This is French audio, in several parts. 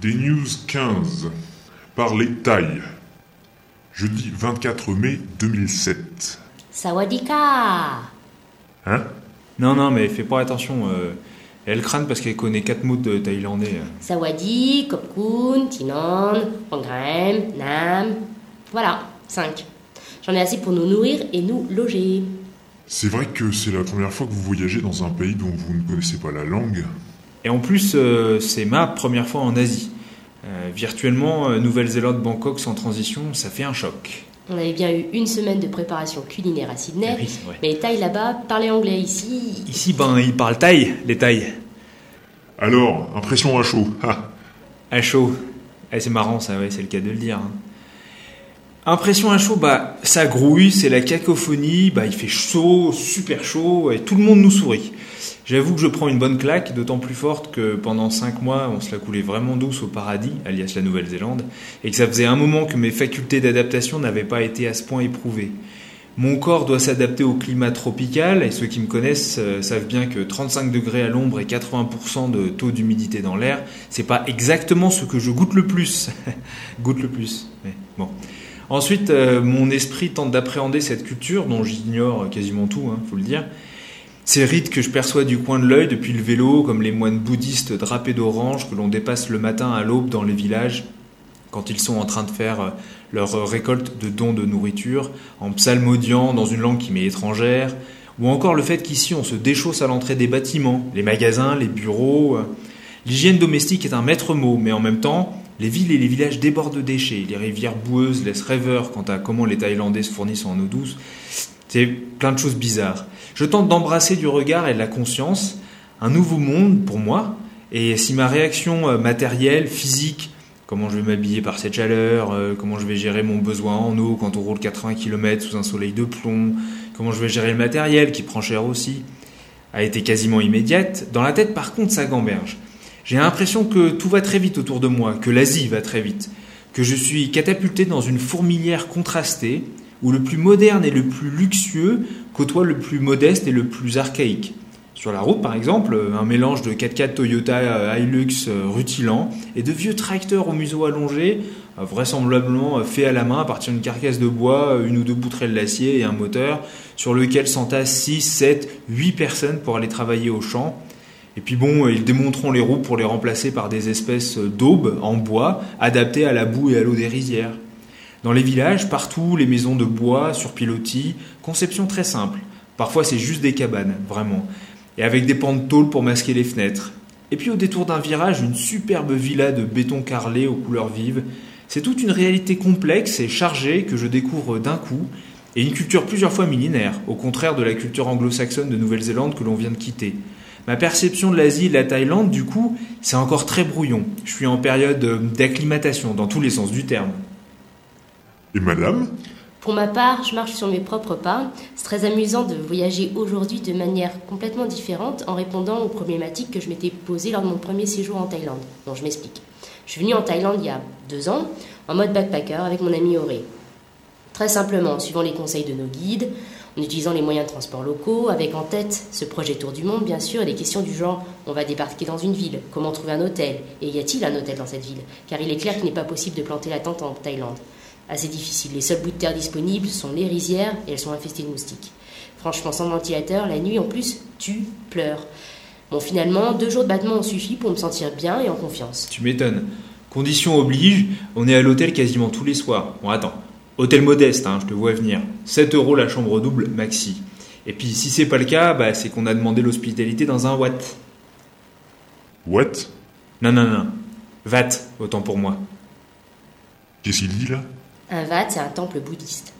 Des News 15 par les Thaïs. Jeudi 24 mai 2007. Sawadika Hein? Non, non, mais fais pas attention. euh, elle crâne parce qu'elle connaît quatre mots de thaïlandais. euh. Sawadi, Kopkun, Tinon, Pangrem, Nam. Voilà, 5. J'en ai assez pour nous nourrir et nous loger. C'est vrai que c'est la première fois que vous voyagez dans un pays dont vous ne connaissez pas la langue. Et en plus, euh, c'est ma première fois en Asie. Euh, virtuellement, euh, Nouvelle-Zélande, Bangkok sans transition, ça fait un choc. On avait bien eu une semaine de préparation culinaire à Sydney, Ah oui, mais les Thaïs là-bas parlaient anglais ici. Ici, ben, ils parlent thaï, les thaïs. Alors, impression à chaud. À chaud. Eh, c'est marrant, ça, ouais, c'est le cas de le dire. hein. Impression à chaud, bah, ça grouille, c'est la cacophonie, bah, il fait chaud, super chaud, et tout le monde nous sourit. J'avoue que je prends une bonne claque, d'autant plus forte que pendant 5 mois, on se la coulait vraiment douce au paradis, alias la Nouvelle-Zélande, et que ça faisait un moment que mes facultés d'adaptation n'avaient pas été à ce point éprouvées. Mon corps doit s'adapter au climat tropical, et ceux qui me connaissent euh, savent bien que 35 degrés à l'ombre et 80% de taux d'humidité dans l'air, c'est pas exactement ce que je goûte le plus. goûte le plus, mais bon. Ensuite, euh, mon esprit tente d'appréhender cette culture, dont j'ignore quasiment tout, hein, faut le dire. Ces rites que je perçois du coin de l'œil depuis le vélo, comme les moines bouddhistes drapés d'orange que l'on dépasse le matin à l'aube dans les villages, quand ils sont en train de faire euh, leur récolte de dons de nourriture, en psalmodiant dans une langue qui m'est étrangère, ou encore le fait qu'ici on se déchausse à l'entrée des bâtiments, les magasins, les bureaux. euh. L'hygiène domestique est un maître mot, mais en même temps, les villes et les villages débordent de déchets, les rivières boueuses laissent rêveur quant à comment les Thaïlandais se fournissent en eau douce. C'est plein de choses bizarres. Je tente d'embrasser du regard et de la conscience un nouveau monde pour moi, et si ma réaction euh, matérielle, physique, comment je vais m'habiller par cette chaleur, euh, comment je vais gérer mon besoin en eau quand on roule 80 km sous un soleil de plomb, comment je vais gérer le matériel qui prend cher aussi, a été quasiment immédiate. Dans la tête, par contre, ça gamberge. J'ai l'impression que tout va très vite autour de moi, que l'Asie va très vite, que je suis catapulté dans une fourmilière contrastée, où le plus moderne et le plus luxueux côtoie le plus modeste et le plus archaïque. Sur la route, par exemple, un mélange de 4x4 Toyota euh, Hilux euh, rutilant et de vieux tracteurs au museau allongé, euh, vraisemblablement faits à la main à partir d'une carcasse de bois, une ou deux poutrelles d'acier et un moteur, sur lequel s'entassent 6, 7, 8 personnes pour aller travailler au champ. Et puis bon, euh, ils démonteront les roues pour les remplacer par des espèces d'aubes en bois adaptées à la boue et à l'eau des rizières. Dans les villages, partout, les maisons de bois sur pilotis, conception très simple. Parfois, c'est juste des cabanes, vraiment. Et avec des pans de tôle pour masquer les fenêtres. Et puis, au détour d'un virage, une superbe villa de béton carrelé aux couleurs vives. C'est toute une réalité complexe et chargée que je découvre d'un coup, et une culture plusieurs fois millénaire, au contraire de la culture anglo-saxonne de Nouvelle-Zélande que l'on vient de quitter. Ma perception de l'Asie et de la Thaïlande, du coup, c'est encore très brouillon. Je suis en période euh, d'acclimatation, dans tous les sens du terme. et madame? Pour ma part, je marche sur mes propres pas. C'est très amusant de voyager aujourd'hui de manière complètement différente en répondant aux problématiques que je m'étais posées lors de mon premier séjour en Thaïlande. Bon, je m'explique. Je suis venue en Thaïlande il y a deux ans, en mode backpacker avec mon ami Auré. Très simplement, en suivant les conseils de nos guides, en utilisant les moyens de transport locaux, avec en tête ce projet Tour du Monde, bien sûr, et des questions du genre on va débarquer dans une ville, comment trouver un hôtel, et y a-t-il un hôtel dans cette ville? Car il est clair qu'il n'est pas possible de planter la tente en Thaïlande. Assez difficile. Les seuls bouts de terre disponibles sont les rizières et elles sont infestées de moustiques. Franchement, sans ventilateur, la nuit en plus, tu pleures. Bon, finalement, deux jours de battement ont suffi pour me sentir bien et en confiance. Tu m'étonnes. Condition oblige, on est à l'hôtel quasiment tous les soirs. Bon, attends. Hôtel modeste, hein, je te vois venir. 7 euros la chambre double maxi. Et puis, si c'est pas le cas, bah, c'est qu'on a demandé l'hospitalité dans un watt. What Non, non, non. Vat, autant pour moi. Qu'est-ce qu'il dit là? Un vat, c'est un temple bouddhiste.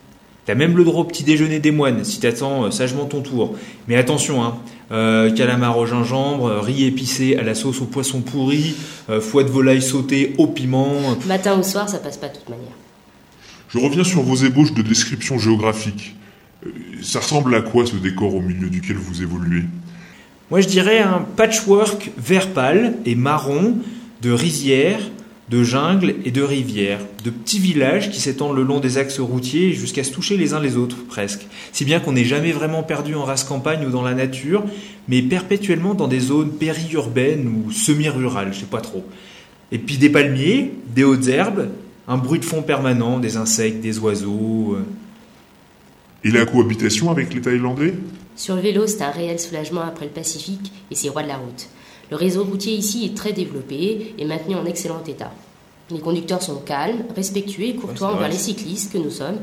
T'as même le droit au petit déjeuner des moines, si t'attends euh, sagement ton tour. Mais attention, hein, euh, calamar au gingembre, euh, riz épicé à la sauce au poisson pourri, euh, foie de volaille sauté au piment. Matin ou soir, ça passe pas de toute manière. Je reviens sur vos ébauches de description géographique. Euh, Ça ressemble à quoi ce décor au milieu duquel vous évoluez? Moi, je dirais un patchwork vert pâle et marron de rizières, de jungles et de rivières, de petits villages qui s'étendent le long des axes routiers jusqu'à se toucher les uns les autres, presque. Si bien qu'on n'est jamais vraiment perdu en race campagne ou dans la nature, mais perpétuellement dans des zones périurbaines ou semi-rurales, je sais pas trop. Et puis des palmiers, des hautes herbes, un bruit de fond permanent, des insectes, des oiseaux. euh. Et la cohabitation avec les Thaïlandais? Sur le vélo, c'est un réel soulagement après le Pacifique et ses rois de la route. Le réseau routier ici est très développé et maintenu en excellent état. Les conducteurs sont calmes, respectueux et courtois Ouais, envers les cyclistes que nous sommes.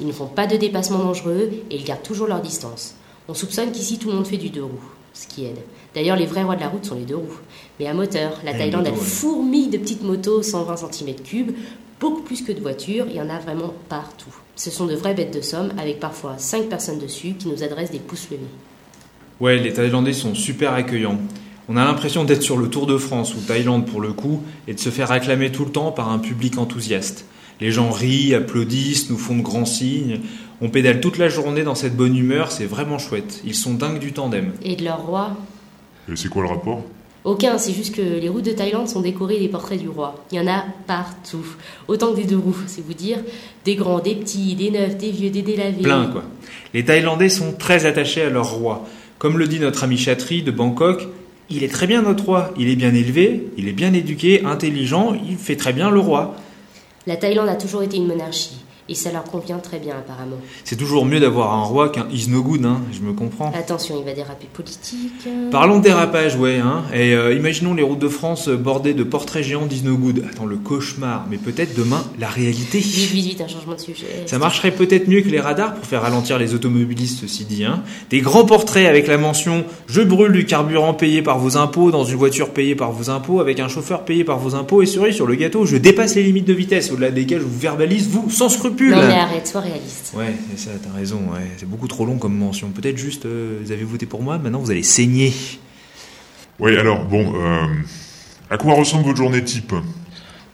Ils ne font pas de dépassements dangereux et ils gardent toujours leur distance. On soupçonne qu'ici tout le monde fait du deux roues, ce qui aide. D'ailleurs, les vrais rois de la route sont les deux roues. Mais à moteur, la Thaïlande elle fourmille de petites motos 120 cm3, beaucoup plus que de voitures, il y en a vraiment partout. Ce sont de vraies bêtes de somme avec parfois 5 personnes dessus qui nous adressent des pouces levés. Ouais, les Thaïlandais sont super accueillants. On a l'impression d'être sur le Tour de France ou Thaïlande pour le coup et de se faire acclamer tout le temps par un public enthousiaste. Les gens rient, applaudissent, nous font de grands signes. On pédale toute la journée dans cette bonne humeur, c'est vraiment chouette. Ils sont dingues du tandem. Et de leur roi? Et C'est quoi le rapport? Aucun, c'est juste que les routes de Thaïlande sont décorées des portraits du roi. Il y en a partout. Autant que des deux roues, c'est vous dire. Des grands, des petits, des neufs, des vieux, des délavés. Plein quoi. Les Thaïlandais sont très attachés à leur roi. Comme le dit notre ami Chatri de Bangkok, il est très bien notre roi. Il est bien élevé, il est bien éduqué, intelligent, il fait très bien le roi. La Thaïlande a toujours été une monarchie. Et ça leur convient très bien, apparemment. C'est toujours mieux d'avoir un roi qu'un is no good, hein, je me comprends. Attention, il va déraper politique. Parlons de dérapage, ouais. Hein. Et euh, imaginons les routes de France euh, bordées de portraits géants d'Is No Good. Attends, le cauchemar. Mais peut-être demain, la réalité. Vite, vite, vite, un changement de sujet. Ça marcherait peut-être mieux que les radars pour faire ralentir les automobilistes, ceci dit. Hein. Des grands portraits avec la mention « Je brûle du carburant payé par vos impôts dans une voiture payée par vos impôts avec un chauffeur payé par vos impôts et cerise sur le gâteau, je dépasse les limites de vitesse au-delà desquelles je vous verbalise, vous, sans scrupule !» Non, mais arrête, sois réaliste. Ouais, c'est ça, t'as raison. Ouais. C'est beaucoup trop long comme mention. Peut-être juste, euh, vous avez voté pour moi, maintenant vous allez saigner. Oui, alors, bon, euh, à quoi ressemble votre journée type?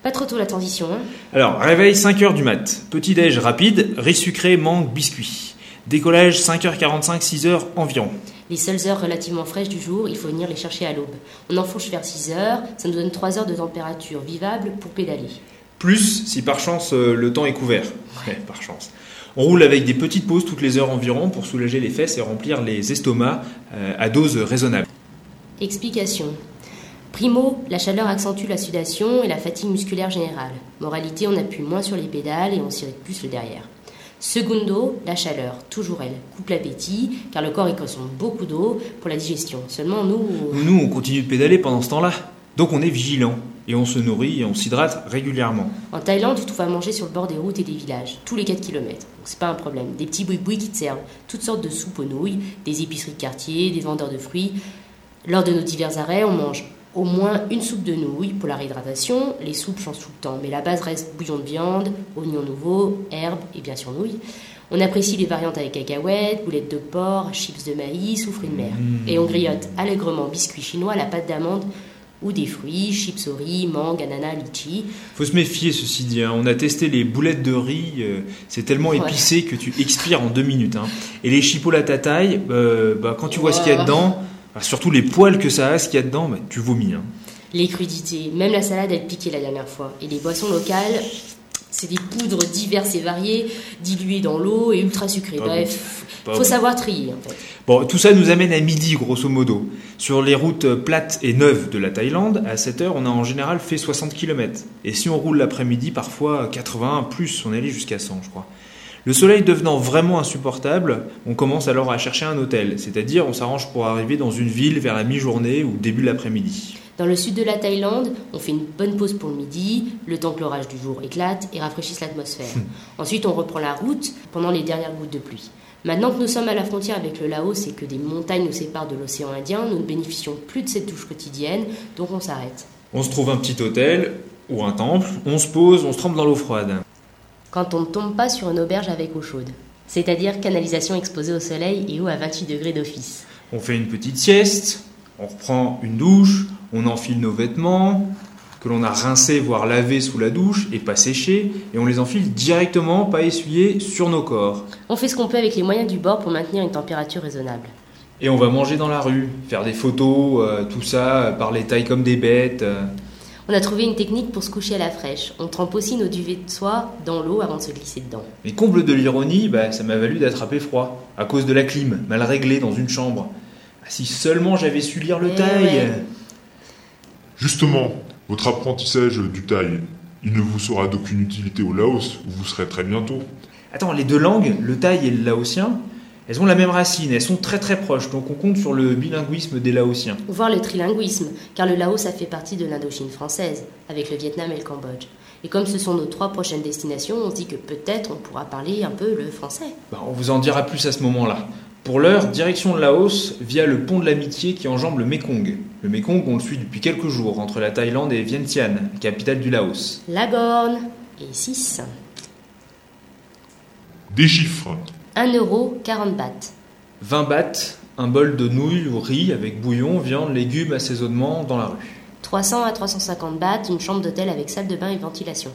Pas trop tôt la transition, hein. Alors, réveil 5h du mat. Petit-déj rapide, riz sucré, mangue, biscuit. Décollage 5h45, 6h environ. Les seules heures relativement fraîches du jour, il faut venir les chercher à l'aube. On enfourche vers 6 heures, ça nous donne 3 heures de température vivable pour pédaler. Plus si par chance euh, le temps est couvert. Ouais, par chance. On roule avec des petites pauses toutes les heures environ pour soulager les fesses et remplir les estomacs euh, à dose raisonnable. Explication. Primo, la chaleur accentue la sudation et la fatigue musculaire générale. Moralité, on appuie moins sur les pédales et on s'irrite plus le derrière. Secundo, la chaleur, toujours elle, coupe l'appétit, car le corps y consomme beaucoup d'eau pour la digestion. Seulement nous, Nous, on continue de pédaler pendant ce temps-là. Donc on est vigilant. Et on se nourrit et on s'hydrate régulièrement. en Thaïlande, tu trouves à manger sur le bord des routes et des villages, tous les 4 km. Donc c'est pas un problème. Des petits boui-boui qui te servent toutes sortes de soupes aux nouilles, des épiceries de quartier, des vendeurs de fruits. Lors de nos divers arrêts, on mange au moins une soupe de nouilles pour la réhydratation. Les soupes changent tout le temps, mais la base reste bouillon de viande, oignons nouveaux, herbes et bien sûr nouilles. On apprécie les variantes avec cacahuètes, boulettes de porc, chips de maïs ou fruits de mer. Et on griotte allègrement biscuits chinois à la pâte d'amande ou des fruits, chips au riz, mangue, ananas, litchi. Faut se méfier, ceci dit. hein. On a testé les boulettes de riz. euh, c'est tellement Ouais. épicé que tu expires en deux minutes. hein. Et les chipolates à taille, euh, bah, quand tu vois ce qu'il y a dedans, bah, surtout les poils que ça a, ce qu'il y a dedans, bah, tu vomis. hein. Les crudités, même la salade elle piquait la dernière fois. Et les boissons locales, c'est des poudres diverses et variées, diluées dans l'eau et ultra sucrées. Pas Bref, Pas faut bon. savoir trier en fait. Bon, tout ça nous amène à midi, grosso modo. Sur les routes plates et neuves de la Thaïlande, à 7 heures, on a en général fait 60 km. Et si on roule l'après-midi, parfois 80, plus, on est allé jusqu'à 100, je crois. Le soleil devenant vraiment insupportable, on commence alors à chercher un hôtel, c'est-à-dire on s'arrange pour arriver dans une ville vers la mi-journée ou début de l'après-midi. Dans le sud de la Thaïlande, on fait une bonne pause pour le midi, le temps que l'orage du jour éclate et rafraîchisse l'atmosphère. Ensuite, on reprend la route pendant les dernières gouttes de pluie. Maintenant que nous sommes à la frontière avec le Laos et que des montagnes nous séparent de l'océan Indien, nous ne bénéficions plus de cette douche quotidienne, donc on s'arrête. On se trouve un petit hôtel ou un temple, on se pose, on se trempe dans l'eau froide. Quand on ne tombe pas sur une auberge avec eau chaude, c'est-à-dire canalisation exposée au soleil et eau à 28 degrés d'office. On fait une petite sieste, on reprend une douche, on enfile nos vêtements que l'on a rincés, voire lavés sous la douche et pas séchés, et on les enfile directement, pas essuyés, sur nos corps. On fait ce qu'on peut avec les moyens du bord pour maintenir une température raisonnable. Et on va manger dans la rue, faire des photos, euh, tout ça, euh, parler taille comme des bêtes. euh. On a trouvé une technique pour se coucher à la fraîche. On trempe aussi nos duvets de soie dans l'eau avant de se glisser dedans. Mais comble de l'ironie, bah, ça m'a valu d'attraper froid, à cause de la clim, mal réglée dans une chambre. Ah, si seulement j'avais su lire le Eh taille ouais. Justement, Votre apprentissage du thaï, il ne vous sera d'aucune utilité au Laos, où vous serez très bientôt. Attends, les deux langues, le thaï et le laotien, elles ont la même racine, elles sont très très proches, donc on compte sur le bilinguisme des laotiens. Voire le trilinguisme, car le Laos a fait partie de l'Indochine française, avec le Vietnam et le Cambodge. Et comme ce sont nos trois prochaines destinations, on se dit que peut-être on pourra parler un peu le français. Bah, on vous en dira plus à ce moment-là. Pour l'heure, direction le Laos via le pont de l'amitié qui enjambe le Mekong. Le Mekong, on le suit depuis quelques jours entre la Thaïlande et Vientiane, capitale du Laos. Lagorne et 6. Des chiffres. 1 euro 40 bahts. 20 bahts, un bol de nouilles ou riz avec bouillon, viande, légumes, assaisonnement dans la rue. 300 à 350 bahts, une chambre d'hôtel avec salle de bain et ventilation.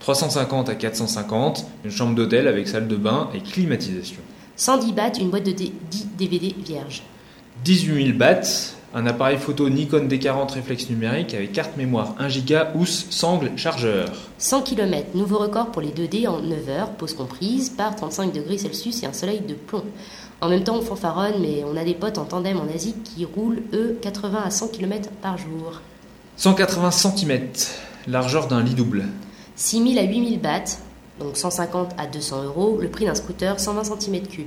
350 à 450, une chambre d'hôtel avec salle de bain et climatisation. 110 bahts, une boîte de D- 10 DVD vierges. 18 000 bahts, un appareil photo Nikon D40 réflexe numérique avec carte mémoire 1 Go, housse, sangle, chargeur. 100 km, nouveau record pour les 2D en 9 heures, pause comprise, par 35 degrés Celsius et un soleil de plomb. En même temps, on fanfaronne, mais on a des potes en tandem en Asie qui roulent, eux, 80 à 100 km par jour. 180 cm, largeur d'un lit double. 6000 à 8000 bahts, donc 150 à 200 euros, le prix d'un scooter 120 cm3.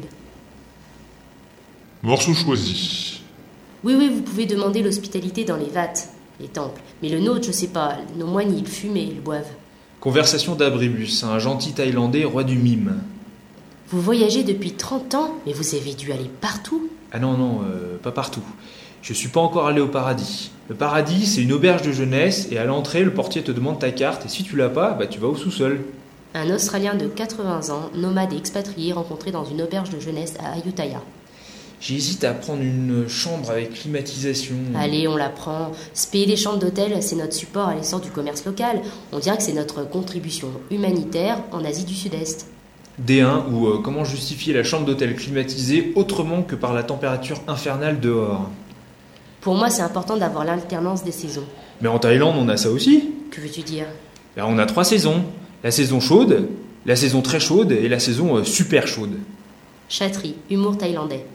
Morceau choisi. Oui, oui, vous pouvez demander l'hospitalité dans les vates, les temples. Mais le nôtre, je sais pas, nos moines, ils fument et ils boivent. Conversation d'Abribus, un gentil Thaïlandais roi du mime. Vous voyagez depuis 30 ans, mais vous avez dû aller partout Ah non, non, euh, pas partout. Je suis pas encore allé au paradis. Le paradis, c'est une auberge de jeunesse et à l'entrée, le portier te demande ta carte et si tu l'as pas, bah tu vas au sous-sol. Un Australien de 80 ans, nomade et expatrié, rencontré dans une auberge de jeunesse à Ayutthaya. J'hésite à prendre une chambre avec climatisation. Allez, on la prend. Se payer des chambres d'hôtel, c'est notre support à l'essor du commerce local. On dirait que c'est notre contribution humanitaire en Asie du Sud-Est. D1 ou euh, comment justifier la chambre d'hôtel climatisée autrement que par la température infernale dehors? Pour moi, c'est important d'avoir l'alternance des saisons. Mais en Thaïlande, on a ça aussi. Que veux-tu dire? Ben, on a trois saisons. La saison chaude, la saison très chaude et la saison euh, super chaude. Chatterie, humour thaïlandais.